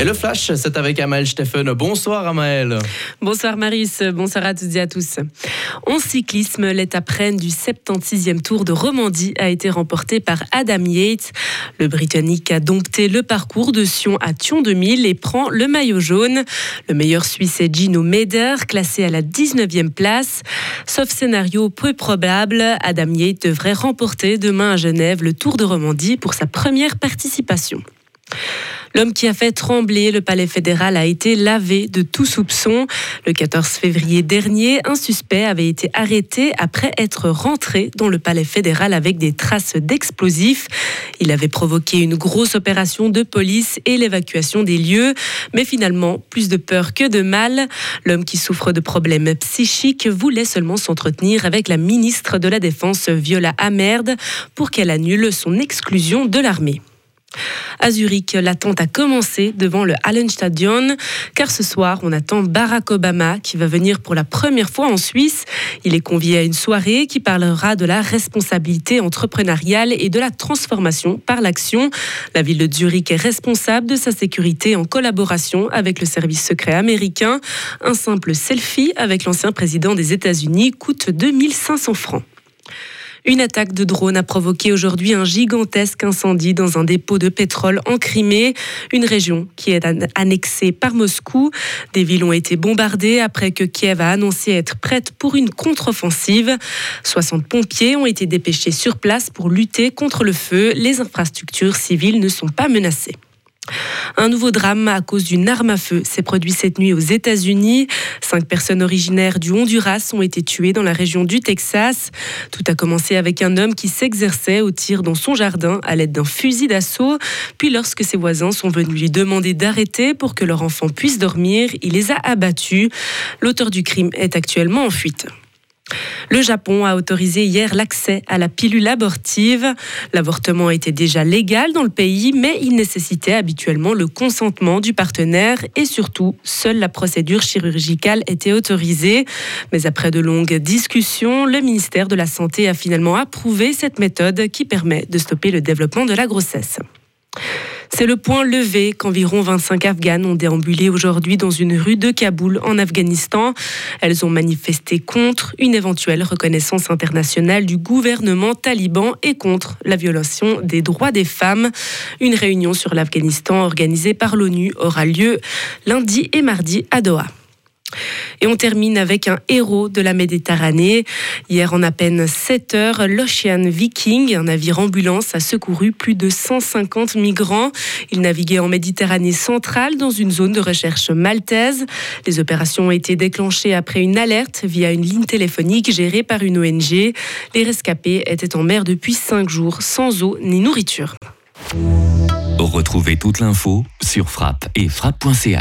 Et le flash, c'est avec Amael Steffen. Bonsoir Amael. Bonsoir Marius, bonsoir à toutes et à tous. En cyclisme, l'étape reine du 76e Tour de Romandie a été remportée par Adam Yates. Le Britannique a dompté le parcours de Sion à Thion 2000 et prend le maillot jaune. Le meilleur Suisse est Gino Meder, classé à la 19e place. Sauf scénario peu probable, Adam Yates devrait remporter demain à Genève le Tour de Romandie pour sa première participation. L'homme qui a fait trembler le palais fédéral a été lavé de tout soupçon. Le 14 février dernier, un suspect avait été arrêté après être rentré dans le palais fédéral avec des traces d'explosifs. Il avait provoqué une grosse opération de police et l'évacuation des lieux, mais finalement, plus de peur que de mal. L'homme qui souffre de problèmes psychiques voulait seulement s'entretenir avec la ministre de la Défense, Viola Amerd, pour qu'elle annule son exclusion de l'armée. À Zurich, l'attente a commencé devant le Hallenstadion, car ce soir, on attend Barack Obama qui va venir pour la première fois en Suisse. Il est convié à une soirée qui parlera de la responsabilité entrepreneuriale et de la transformation par l'action. La ville de Zurich est responsable de sa sécurité en collaboration avec le service secret américain. Un simple selfie avec l'ancien président des États-Unis coûte 2500 francs. Une attaque de drone a provoqué aujourd'hui un gigantesque incendie dans un dépôt de pétrole en Crimée, une région qui est annexée par Moscou. Des villes ont été bombardées après que Kiev a annoncé être prête pour une contre-offensive. 60 pompiers ont été dépêchés sur place pour lutter contre le feu. Les infrastructures civiles ne sont pas menacées. Un nouveau drame à cause d'une arme à feu s'est produit cette nuit aux États-Unis. Cinq personnes originaires du Honduras ont été tuées dans la région du Texas. Tout a commencé avec un homme qui s'exerçait au tir dans son jardin à l'aide d'un fusil d'assaut. Puis lorsque ses voisins sont venus lui demander d'arrêter pour que leur enfant puisse dormir, il les a abattus. L'auteur du crime est actuellement en fuite. Le Japon a autorisé hier l'accès à la pilule abortive. L'avortement était déjà légal dans le pays, mais il nécessitait habituellement le consentement du partenaire et surtout, seule la procédure chirurgicale était autorisée. Mais après de longues discussions, le ministère de la Santé a finalement approuvé cette méthode qui permet de stopper le développement de la grossesse. C'est le point levé qu'environ 25 Afghanes ont déambulé aujourd'hui dans une rue de Kaboul en Afghanistan. Elles ont manifesté contre une éventuelle reconnaissance internationale du gouvernement taliban et contre la violation des droits des femmes. Une réunion sur l'Afghanistan organisée par l'ONU aura lieu lundi et mardi à Doha. Et on termine avec un héros de la Méditerranée. Hier, en à peine 7 heures, l'Ocean Viking, un navire ambulance, a secouru plus de 150 migrants. Il naviguait en Méditerranée centrale dans une zone de recherche maltaise. Les opérations ont été déclenchées après une alerte via une ligne téléphonique gérée par une ONG. Les rescapés étaient en mer depuis 5 jours, sans eau ni nourriture. Retrouvez toute l'info sur frappe et frappe.ca.